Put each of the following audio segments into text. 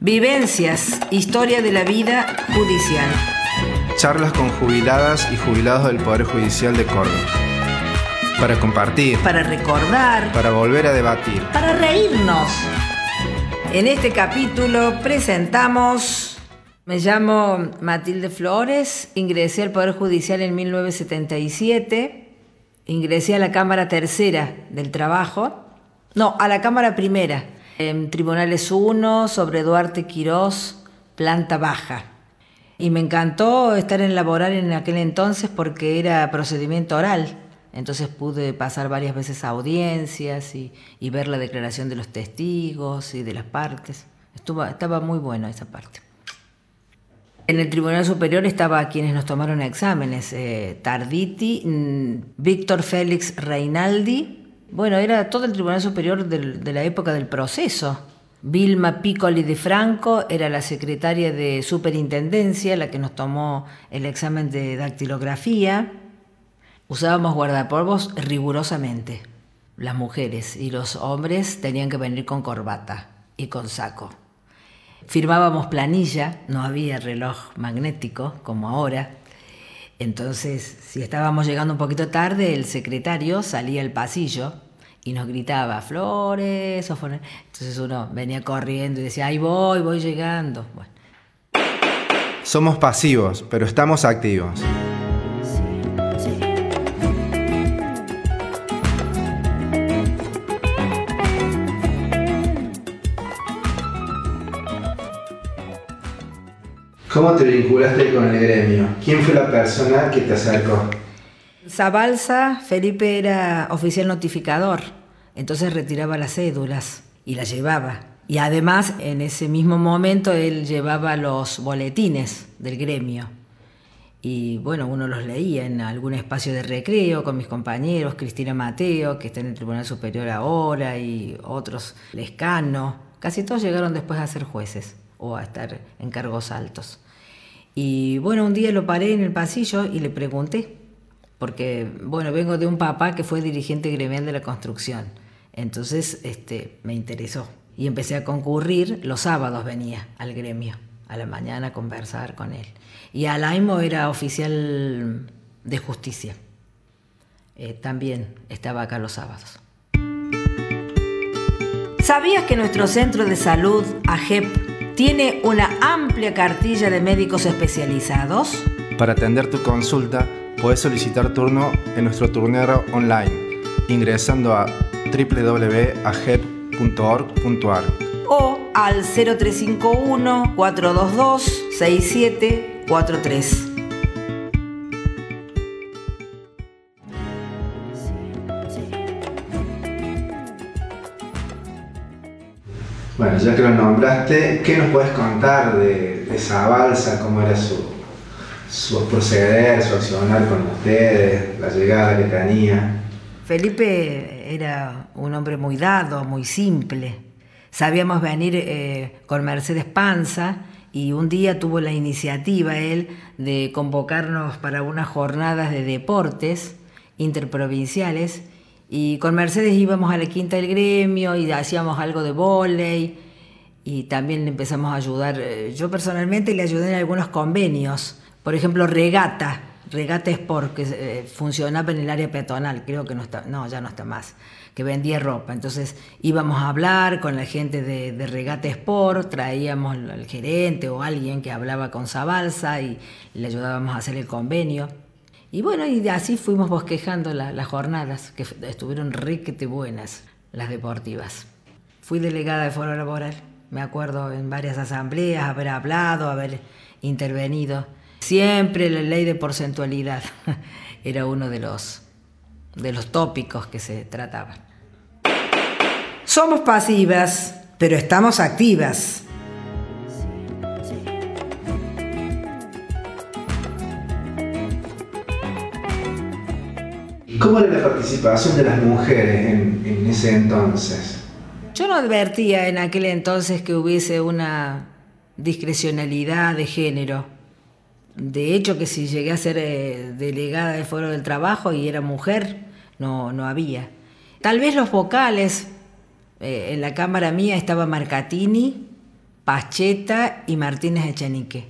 Vivencias, historia de la vida judicial. Charlas con jubiladas y jubilados del Poder Judicial de Córdoba. Para compartir. Para recordar. Para volver a debatir. Para reírnos. En este capítulo presentamos... Me llamo Matilde Flores, ingresé al Poder Judicial en 1977, ingresé a la Cámara Tercera del Trabajo, no, a la Cámara Primera, en Tribunales 1, sobre Duarte Quirós, planta baja. Y me encantó estar en laboral en aquel entonces porque era procedimiento oral. Entonces pude pasar varias veces a audiencias y, ver la declaración de los testigos y de las partes. Estaba muy bueno esa parte. En el Tribunal Superior estaba quienes nos tomaron exámenes, eh, Tarditi, mm, Víctor Félix Reinaldi, bueno, era todo el Tribunal Superior de la época del proceso. Vilma Piccoli de Franco era la secretaria de Superintendencia, la que nos tomó el examen de dactilografía. Usábamos guardapolvos rigurosamente. Las mujeres y los hombres tenían que venir con corbata y con saco. Firmábamos planilla, no había reloj magnético como ahora. Entonces, si estábamos llegando un poquito tarde, el secretario salía al pasillo y nos gritaba, Flores, o Entonces uno venía corriendo y decía, ahí voy, voy llegando. Somos pasivos, pero estamos activos. ¿Cómo te vinculaste con el gremio? ¿Quién fue la persona que te acercó? Zabalza, Felipe era oficial notificador, entonces retiraba las cédulas y las llevaba. Y además, en ese mismo momento, él llevaba los boletines del gremio. Y bueno, uno los leía en algún espacio de recreo con mis compañeros, Cristina Mateo, que está en el Tribunal Superior ahora, y otros, Lescano. Casi todos llegaron después a ser jueces o a estar en cargos altos. Y bueno, un día lo paré en el pasillo y le pregunté, porque bueno, vengo de un papá que fue dirigente gremial de la construcción, entonces este, me interesó y empecé a concurrir, los sábados venía al gremio, a la mañana a conversar con él. Y Alaimo era oficial de justicia, eh, también estaba acá los sábados. ¿Sabías que nuestro centro de salud, AGEP, tiene una amplia cartilla de médicos especializados. Para atender tu consulta, puedes solicitar turno en nuestro turnero online ingresando a www.agep.org.ar o al 0351 422 6743. Bueno, ya que lo nombraste, ¿qué nos puedes contar de, esa balsa? ¿Cómo era su, su proceder, su accionar con ustedes, la llegada que tenía? Felipe era un hombre muy dado, muy simple. Sabíamos venir eh, con Mercedes Panza y un día tuvo la iniciativa él de convocarnos para unas jornadas de deportes interprovinciales y con Mercedes íbamos a la quinta del gremio y hacíamos algo de volei y también empezamos a ayudar. Eh, yo personalmente le ayudé en algunos convenios, por ejemplo, Regata, Regata Sport, que eh, funcionaba en el área peatonal, creo que no está, no, ya no está más, que vendía ropa. Entonces íbamos a hablar con la gente de, de Regata Sport, traíamos al gerente o alguien que hablaba con Zabalza y le ayudábamos a hacer el convenio. Y bueno, y así fuimos bosquejando las jornadas, que estuvieron riquete buenas, las deportivas. Fui delegada de foro laboral, me acuerdo en varias asambleas haber hablado, haber intervenido. Siempre la ley de porcentualidad era uno de los, de los tópicos que se trataban. Somos pasivas, pero estamos activas. ¿Cómo era la participación de las mujeres en, ese entonces? Yo no advertía en aquel entonces que hubiese una discrecionalidad de género. De hecho, que si llegué a ser eh, delegada del Foro del Trabajo y era mujer, no, no había. Tal vez los vocales, eh, en la cámara mía estaba Marcatini, Pacheta y Martínez Echenique.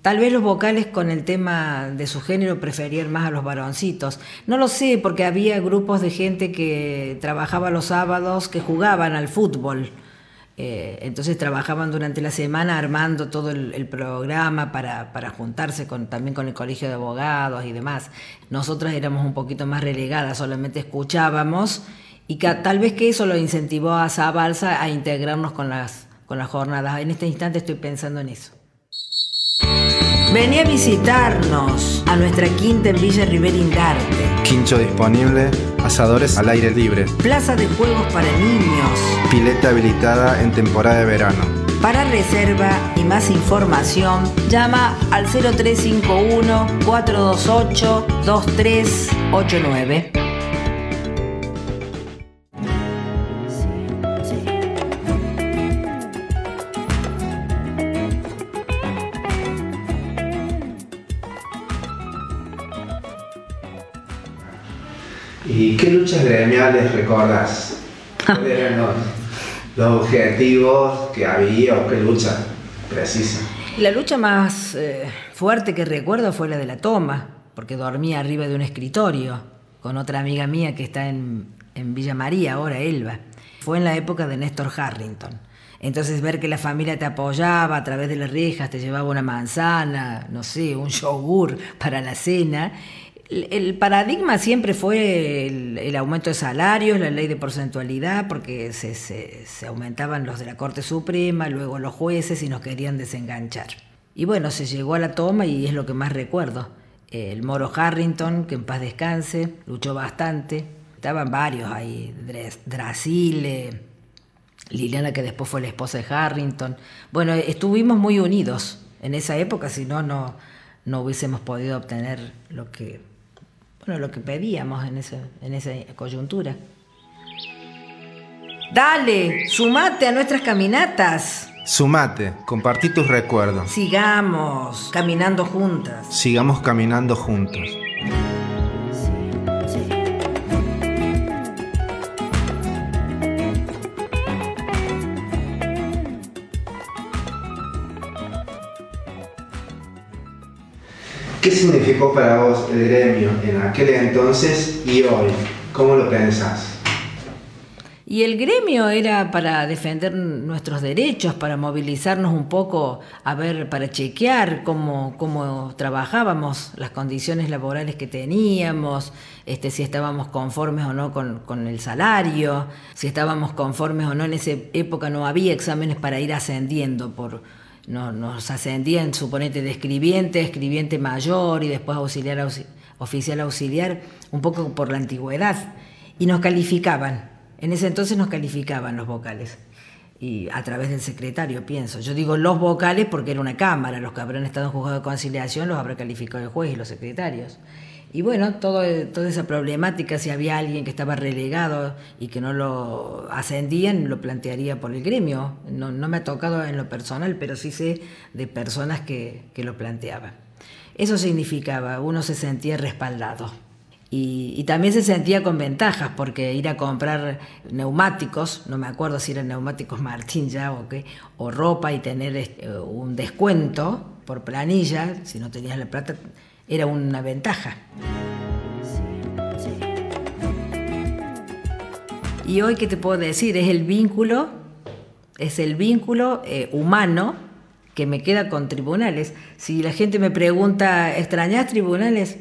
Tal vez los vocales con el tema de su género preferían más a los varoncitos. No lo sé, porque había grupos de gente que trabajaba los sábados, que jugaban al fútbol. Eh, entonces trabajaban durante la semana armando todo el, programa para, para juntarse con, también con el colegio de abogados y demás. Nosotras éramos un poquito más relegadas, solamente escuchábamos y que, tal vez que eso lo incentivó a Zabalza a integrarnos con las, con las jornadas. En este instante estoy pensando en eso. Vení a visitarnos a nuestra quinta en Villa Indarte. Quincho disponible, asadores al aire libre. Plaza de juegos para niños. Pileta habilitada en temporada de verano. Para reserva y más información, llama al 0351 ¿Y qué luchas gremiales recordás? ¿Cuáles eran los, objetivos que había o qué lucha precisa? La lucha más eh, fuerte que recuerdo fue la de la toma, porque dormía arriba de un escritorio con otra amiga mía que está en, en Villa María, ahora Elba. Fue en la época de Néstor Harrington. Entonces ver que la familia te apoyaba a través de las rejas, te llevaba una manzana, no sé, un yogur para la cena, el paradigma siempre fue el, aumento de salarios, la ley de porcentualidad, porque se, aumentaban los de la Corte Suprema, luego los jueces y nos querían desenganchar. Y bueno, se llegó a la toma y es lo que más recuerdo. El Moro Harrington, que en paz descanse, luchó bastante. Estaban varios ahí, Drasile, Liliana, que después fue la esposa de Harrington. Bueno, estuvimos muy unidos en esa época, si no, no hubiésemos podido obtener lo que bueno, lo que pedíamos en, en esa coyuntura. Dale, sumate a nuestras caminatas. Sumate, compartí tus recuerdos. Sigamos caminando juntas. Sigamos caminando juntos. ¿Qué significó para vos el gremio en aquel entonces y hoy? ¿Cómo lo pensás? Y el gremio era para defender nuestros derechos, para movilizarnos un poco, a ver, para chequear cómo, cómo trabajábamos, las condiciones laborales que teníamos, este, si estábamos conformes o no con, con, el salario, si estábamos conformes o no. En esa época no había exámenes para ir ascendiendo por, nos ascendían, suponete, de escribiente, escribiente mayor y después auxiliar, oficial auxiliar, un poco por la antigüedad, y nos calificaban. En ese entonces nos calificaban los vocales, y a través del secretario, pienso. Yo digo los vocales porque era una cámara, los que habrán estado en juzgado de conciliación los habrá calificado el juez y los secretarios. Y bueno, todo, toda esa problemática, si había alguien que estaba relegado y que no lo ascendían, lo plantearía por el gremio. No, me ha tocado en lo personal, pero sí sé de personas que, lo planteaban. Eso significaba, uno se sentía respaldado. Y, también se sentía con ventajas, porque ir a comprar neumáticos, no me acuerdo si eran neumáticos Martín ya o qué, o ropa y tener este, un descuento por planilla, si no tenías la plata, era una ventaja. Y hoy, ¿qué te puedo decir? Es el vínculo, es el vínculo eh, humano que me queda con tribunales. Si la gente me pregunta, ¿extrañas tribunales?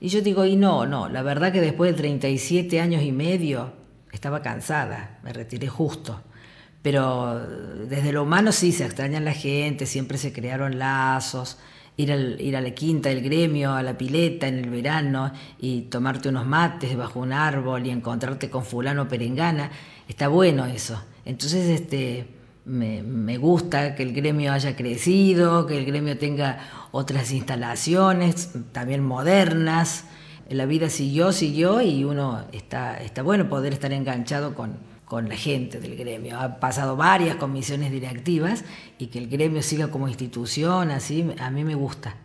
Y yo digo, y no, no, la verdad que después de 37 años y medio estaba cansada, me retiré justo. Pero desde lo humano sí se extraña la gente, siempre se crearon lazos, ir, ir a la quinta del gremio, a la pileta en el verano y tomarte unos mates bajo un árbol y encontrarte con fulano perengana, está bueno eso. Entonces, este, me, me, gusta que el gremio haya crecido, que el gremio tenga otras instalaciones, también modernas. La vida siguió, siguió y uno está, está bueno poder estar enganchado con, con la gente del gremio. Ha pasado varias comisiones directivas y que el gremio siga como institución, así, a mí me gusta.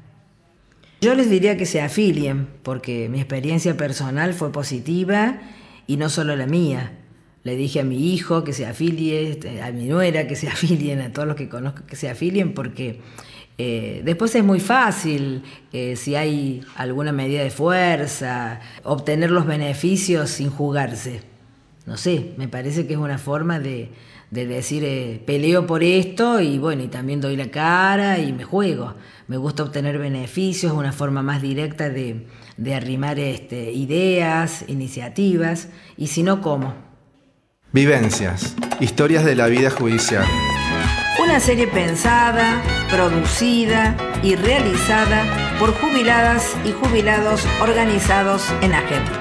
Yo les diría que se afilien, porque mi experiencia personal fue positiva y no solo la mía. le dije a mi hijo que se afilie, este, a mi nuera que se afilien, a todos los que conozco que se afilien, porque eh, después es muy fácil, eh, si hay alguna medida de fuerza, obtener los beneficios sin jugarse. No sé, me parece que es una forma de, decir, eh, peleo por esto y bueno, y también doy la cara y me juego. Me gusta obtener beneficios, es una forma más directa de, arrimar este, ideas, iniciativas, y si no, ¿cómo? Vivencias, historias de la vida judicial. Una serie pensada, producida y realizada por jubiladas y jubilados organizados en AGEP.